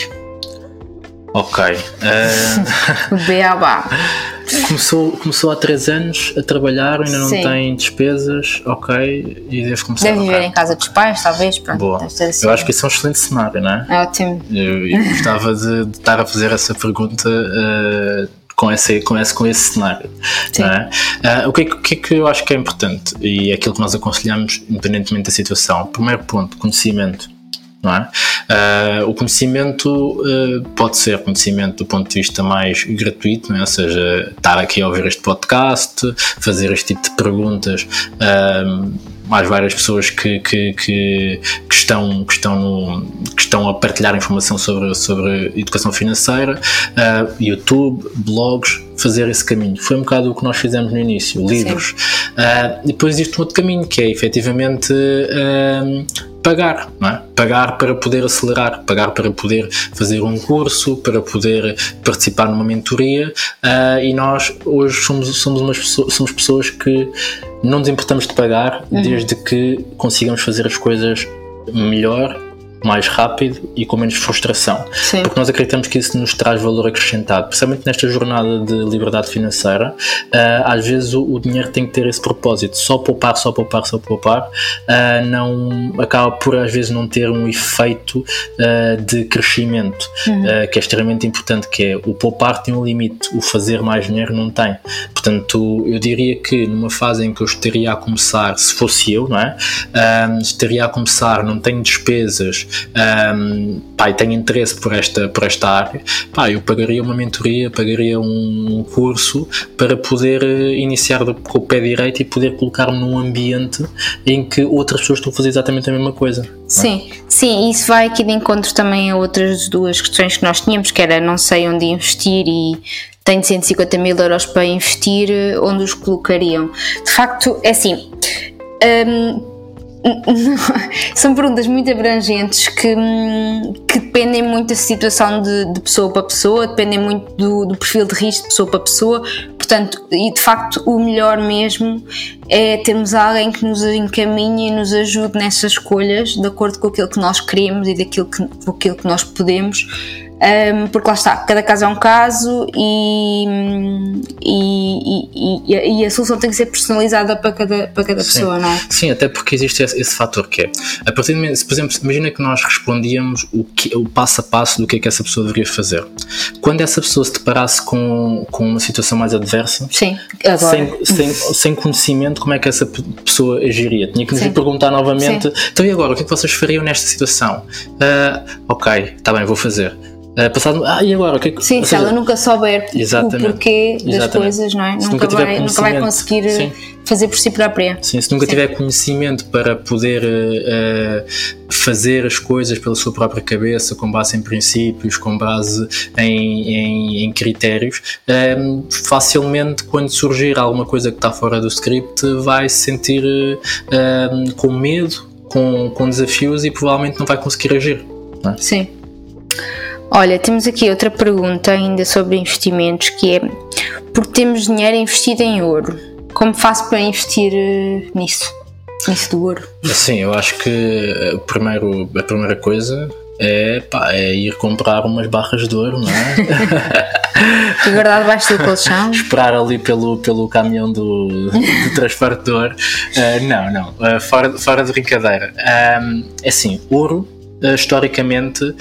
[SPEAKER 2] Ok. Uh...
[SPEAKER 1] Beabá.
[SPEAKER 2] Começou, começou há 3 anos a trabalhar, ainda não Sim. tem despesas, ok, e deve começar
[SPEAKER 1] Deve viver em casa dos pais, talvez. Pronto,
[SPEAKER 2] Boa. Assim. Eu acho que isso é um excelente cenário, não é?
[SPEAKER 1] É ótimo.
[SPEAKER 2] Eu, eu gostava de, de, estar a fazer essa pergunta. Uh, com esse, com esse, com esse cenário. É? Uh, o, que é, o que é que eu acho que é importante e é aquilo que nós aconselhamos, independentemente da situação? Primeiro ponto, conhecimento não é? Uh, o conhecimento uh, pode ser conhecimento do ponto de vista mais gratuito, não é? ou seja, estar aqui a ouvir este podcast, fazer este tipo de perguntas. Uh, mais várias pessoas que, que, que, que, estão, que, estão, que estão a partilhar informação sobre, sobre educação financeira, uh, YouTube, blogs, fazer esse caminho. Foi um bocado o que nós fizemos no início, livros. Uh, depois existe um outro caminho que é efetivamente uh, pagar, é? Pagar para poder acelerar, pagar para poder fazer um curso, para poder participar numa mentoria. Uh, e nós hoje somos, somos, umas somos pessoas que não nos importamos de pagar uhum. desde que consigamos fazer as coisas melhor mais rápido e com menos frustração. Sim. Porque nós acreditamos que isso nos traz valor acrescentado, principalmente nesta jornada de liberdade financeira. Uh, às vezes o, dinheiro tem que ter esse propósito, só poupar, só poupar, só poupar, uh, não acaba por às vezes não ter um efeito uh, de crescimento, uhum. que é extremamente importante, que é o poupar tem um limite, o fazer mais dinheiro não tem. Portanto, eu diria que numa fase em que eu estaria a começar, se fosse eu, não é? estaria a começar, não tenho despesas, um, pá, tenho interesse por esta, por esta área, pá, eu pagaria uma mentoria, pagaria um curso para poder eh, iniciar com o pé direito e poder colocar-me num ambiente em que outras pessoas estão a fazer exatamente a mesma coisa.
[SPEAKER 1] Sim, é? sim, isso vai aqui de encontro também a outras duas questões que nós tínhamos, que era não sei onde investir e tenho 150 mil euros para investir, eh, onde os colocariam? De facto, é assim. Um, são perguntas muito abrangentes que, que dependem muito da situação de, de pessoa para pessoa, dependem muito do, do, perfil de risco de pessoa para pessoa. Portanto, e de facto, o melhor mesmo é termos alguém que nos encaminhe e nos ajude nessas escolhas de acordo com aquilo que nós queremos e daquilo que, com aquilo que nós podemos um, porque lá está, cada caso é um caso e, e, e, e, a solução tem que ser personalizada para cada, para cada pessoa, não é?
[SPEAKER 2] Sim, até porque existe esse, esse fator que é, a partir do momento, por exemplo, imagina que nós respondíamos o, que, o passo a passo do que é que essa pessoa deveria fazer. Quando essa pessoa se deparasse com, com uma situação mais adversa,
[SPEAKER 1] Sim,
[SPEAKER 2] sem, sem, sem conhecimento, como é que essa pessoa agiria? Tinha que nos perguntar novamente, Sim. então e agora, o que é que vocês fariam nesta situação? Uh, ok, está bem, vou fazer. Uh, passado, ah, e agora? O que é que,
[SPEAKER 1] Sim, se ela nunca souber exatamente, o porquê das exatamente. coisas, não é? Nunca, nunca, vai, nunca vai conseguir Sim. fazer por si própria.
[SPEAKER 2] Sim, se nunca Sim. tiver conhecimento para poder uh, fazer as coisas pela sua própria cabeça, com base em princípios, com base em, em, em critérios, uh, facilmente quando surgir alguma coisa que está fora do script, vai se sentir com medo, com, com desafios e provavelmente não vai conseguir agir. É?
[SPEAKER 1] Sim. Olha, temos aqui outra pergunta ainda sobre investimentos que é porque temos dinheiro investido em ouro, como faço para investir uh, nisso? Nisso do ouro?
[SPEAKER 2] Sim, eu acho que eh, primeiro, a primeira coisa é, pá, é ir comprar umas barras de ouro, não é?
[SPEAKER 1] e guardar debaixo do colchão?
[SPEAKER 2] Esperar ali pelo, pelo caminhão do, do transportador. Uh, não, não, uh, fora, fora de brincadeira. Um, é assim, ouro historicamente uh,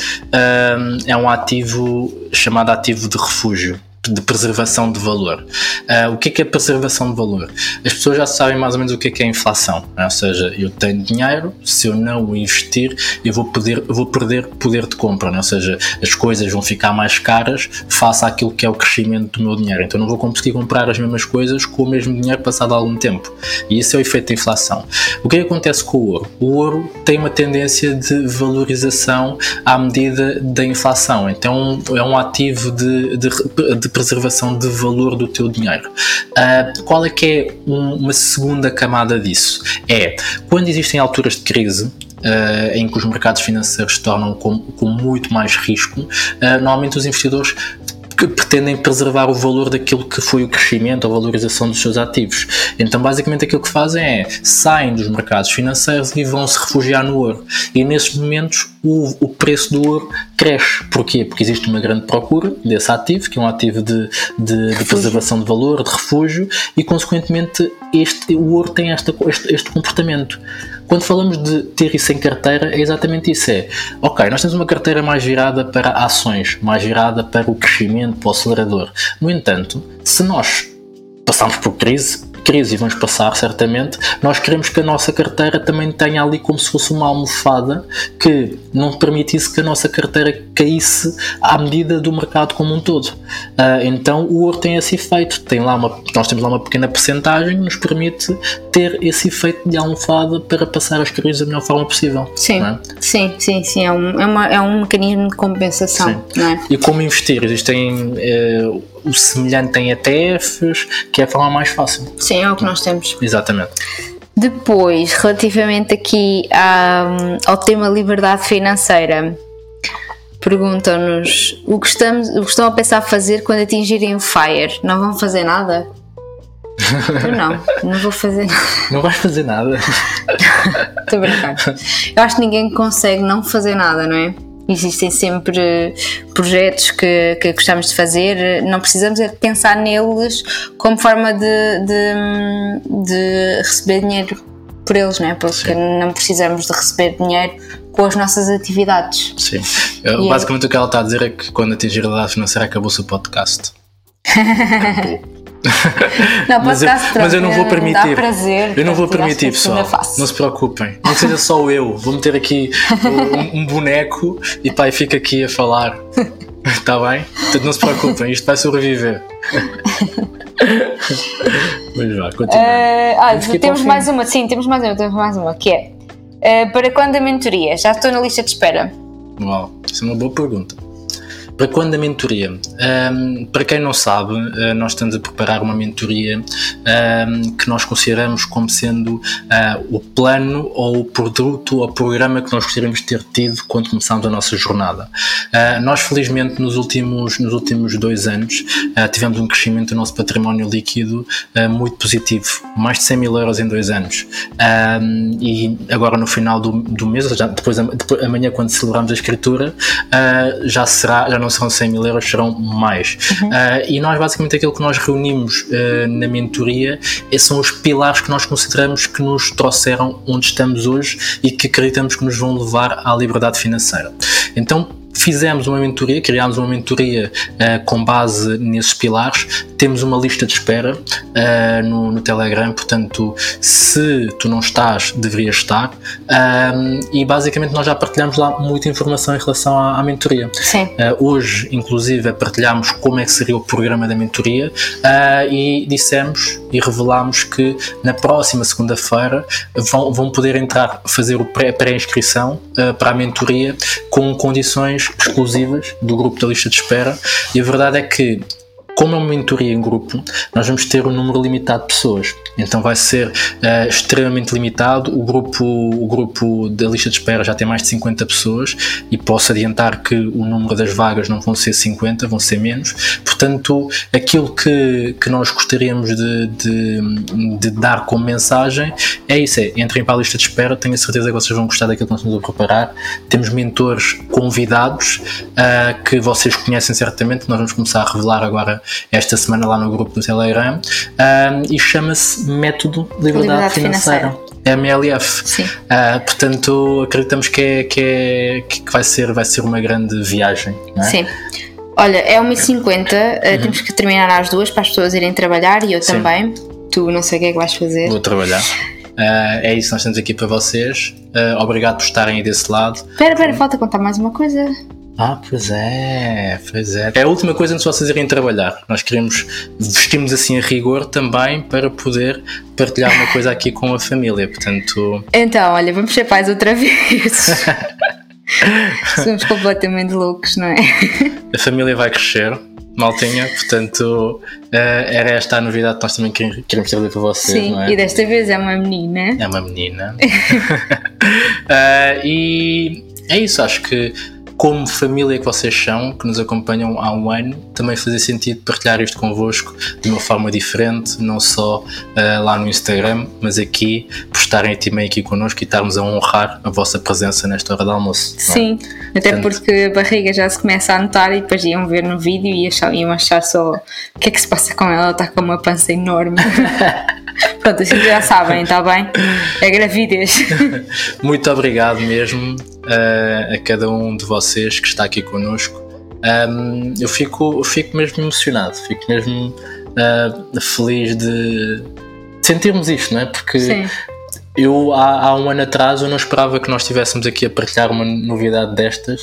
[SPEAKER 2] é um ativo chamado ativo de refúgio de preservação de valor. Uh, o que é, que é preservação de valor? As pessoas já sabem mais ou menos o que é, que é inflação, né? ou seja, eu tenho dinheiro, se eu não o investir, eu vou, poder, eu vou perder poder de compra, né? ou seja, as coisas vão ficar mais caras face àquilo que é o crescimento do meu dinheiro. Então não vou conseguir comprar as mesmas coisas com o mesmo dinheiro passado algum tempo. E isso é o efeito da inflação. O que, é que acontece com o ouro? O ouro tem uma tendência de valorização à medida da inflação. Então é um ativo de, de, de preservação de valor do teu dinheiro. Uh, qual é que é um, uma segunda camada disso? É quando existem alturas de crise, Uh, em que os mercados financeiros se tornam com, com muito mais risco, uh, normalmente os investidores que pretendem preservar o valor daquilo que foi o crescimento, a valorização dos seus ativos. Então, basicamente, aquilo que fazem é saem dos mercados financeiros e vão se refugiar no ouro. E nesses momentos, o, o preço do ouro cresce. Porquê? Porque existe uma grande procura desse ativo, que é um ativo de, de, de preservação de valor, de refúgio, e, consequentemente, este, o ouro tem esta, este, este comportamento. Quando falamos de ter isso em carteira, é exatamente isso: é ok, nós temos uma carteira mais virada para ações, mais virada para o crescimento, para o acelerador. No entanto, se nós passarmos por crise, crise e vamos passar certamente, nós queremos que a nossa carteira também tenha ali como se fosse uma almofada que não permitisse que a nossa carteira caísse à medida do mercado como um todo. Uh, então o ouro tem esse efeito, tem lá uma, nós temos lá uma pequena percentagem que nos permite ter esse efeito de almofada para passar as crises da melhor forma possível.
[SPEAKER 1] Sim,
[SPEAKER 2] é?
[SPEAKER 1] sim, sim, sim, é um, é, uma, é um mecanismo de compensação. É?
[SPEAKER 2] E como investir? Existem uh, o semelhante em ETFs, que é a forma mais fácil.
[SPEAKER 1] Sim, é o que nós temos.
[SPEAKER 2] Exatamente.
[SPEAKER 1] Depois, relativamente aqui à, ao tema liberdade financeira, perguntam-nos o o que estão a pensar fazer quando atingirem o FIRE. Não vão fazer nada? Eu não, não vou fazer nada.
[SPEAKER 2] Não vais fazer nada?
[SPEAKER 1] Estou brincando. Eu acho que ninguém consegue não fazer nada, não é? Existem sempre projetos que, que gostamos de fazer, não precisamos é de pensar neles como forma de, de, de receber dinheiro por eles, não é? Porque Sim. não precisamos de receber dinheiro com as nossas atividades.
[SPEAKER 2] Sim. Eu, basicamente é... o que ela está a dizer é que quando atingir a idade financeira acabou-se o podcast.
[SPEAKER 1] Não, mas, eu,
[SPEAKER 2] mas eu não vou permitir.
[SPEAKER 1] Dá prazer,
[SPEAKER 2] eu não vou permitir, pessoal. Não se preocupem. Não seja só eu. Vou meter aqui um, um boneco e pai fica aqui a falar. Está bem? Portanto, não se preocupem. Isto vai sobreviver. mas vá, continua.
[SPEAKER 1] Uh, ah, temos mais uma, sim, temos mais uma, temos mais uma, que é uh, para quando a mentoria? Já estou na lista de espera.
[SPEAKER 2] Uau, isso é uma boa pergunta. Para quando a mentoria? Um, para quem não sabe, uh, nós estamos a preparar uma mentoria um, que nós consideramos como sendo uh, o plano ou o produto ou programa que nós gostaríamos de ter tido quando começámos a nossa jornada. Uh, nós, felizmente, nos últimos, nos últimos dois anos tivemos um crescimento do nosso património líquido muito positivo, mais de 100 mil euros em dois anos. Um, e agora, no final do, do mês, já depois, depois amanhã, quando celebramos a escritura, já será. Já não serão 100 mil euros, serão mais. Uhum. Uh, e nós, basicamente, aquilo que nós reunimos uh, na mentoria são os pilares que nós consideramos que nos trouxeram onde estamos hoje e que acreditamos que nos vão levar à liberdade financeira. Então, fizemos uma mentoria, criámos uma mentoria uh, com base nesses pilares. Temos uma lista de espera uh, no, no, Telegram, portanto, se tu não estás, deverias estar. Uh, e basicamente nós já partilhamos lá muita informação em relação à, à mentoria.
[SPEAKER 1] Sim.
[SPEAKER 2] hoje, inclusive, partilhamos como é que seria o programa da mentoria e dissemos e revelámos que na próxima segunda-feira vão, vão poder entrar, fazer o pré-inscrição pré para a mentoria com condições exclusivas do grupo da lista de espera e a verdade é que como é uma mentoria em grupo, nós vamos ter um número limitado de pessoas. Então vai ser uh, extremamente limitado. O grupo, o grupo da lista de espera já tem mais de 50 pessoas e posso adiantar que o número das vagas não vão ser 50, vão ser menos. Portanto, aquilo que, que nós gostaríamos de, de, de dar como mensagem é isso: é entrem para a lista de espera. Tenho a certeza que vocês vão gostar daquilo que nós estamos a preparar. Temos mentores convidados uh, que vocês conhecem certamente. Nós vamos começar a revelar agora esta semana lá no grupo do Telegram um, e chama-se Método Liberdade, Liberdade Financeira. Financeira. MLF.
[SPEAKER 1] Sim.
[SPEAKER 2] Uh, portanto, acreditamos que, é, que, é, que vai, ser, vai ser uma grande viagem. É?
[SPEAKER 1] Sim. Olha, é 1h50, uh, uhum. temos que terminar às duas para as pessoas irem trabalhar e eu Sim. também. Tu não sei o que é que vais fazer.
[SPEAKER 2] Vou trabalhar. Uh, é isso, nós estamos aqui para vocês. Uh, obrigado por estarem aí desse lado.
[SPEAKER 1] Espera, espera, falta contar mais uma coisa.
[SPEAKER 2] Ah, pois é, pois é. É a última coisa antes de vocês irem trabalhar. Nós queremos vestimos assim a rigor também para poder partilhar uma coisa aqui com a família, portanto...
[SPEAKER 1] Então, olha, vamos ser pais outra vez. Somos completamente loucos, não é?
[SPEAKER 2] A família vai crescer, maltinha, portanto eh, era esta a novidade que nós também queremos trazer para vocês.
[SPEAKER 1] Sim,
[SPEAKER 2] é?
[SPEAKER 1] e desta vez é uma menina.
[SPEAKER 2] É uma menina. uh, e é isso, acho que como família que vocês são, que nos acompanham há um ano, também fazia sentido partilhar isto convosco de uma forma diferente, não só uh, lá no Instagram, mas aqui, por estarem também aqui connosco e estarmos a honrar a vossa presença nesta hora de almoço.
[SPEAKER 1] É? Sim, é? até Portanto, porque a barriga já se começa a notar e depois iam ver no vídeo e achar, iam achar só o que é que se passa com ela está com uma pança enorme. Pronto, assim já sabem, está bem? É gravidez.
[SPEAKER 2] Muito obrigado mesmo uh, a cada um de vocês que está aqui connosco. Um, eu, fico, eu fico mesmo emocionado, fico mesmo uh, feliz de, sentirmos isto, não é? Porque
[SPEAKER 1] Sim.
[SPEAKER 2] eu há, há, um ano atrás eu não esperava que nós estivéssemos aqui a partilhar uma novidade destas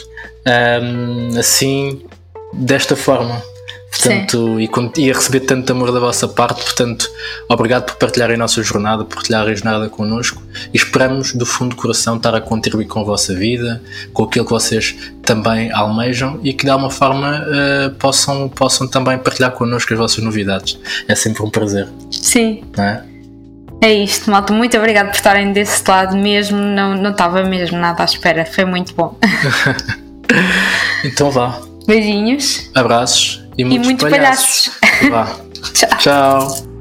[SPEAKER 2] um, assim desta forma. Portanto, e, e, a receber tanto amor da vossa parte, portanto, obrigado por partilharem a nossa jornada, por partilharem a jornada connosco e esperamos do fundo do coração estar a contribuir com a vossa vida, com aquilo que vocês também almejam e que de alguma forma uh, possam, possam também partilhar connosco as vossas novidades. É sempre um prazer.
[SPEAKER 1] Sim.
[SPEAKER 2] É?
[SPEAKER 1] é? isto, malta. Muito obrigado por estarem desse lado mesmo. Não, não estava mesmo nada à espera. Foi muito bom.
[SPEAKER 2] então vá.
[SPEAKER 1] Beijinhos.
[SPEAKER 2] Abraços e muitos,
[SPEAKER 1] e muitos palhaços.
[SPEAKER 2] palhaços. Tchau. Tchau.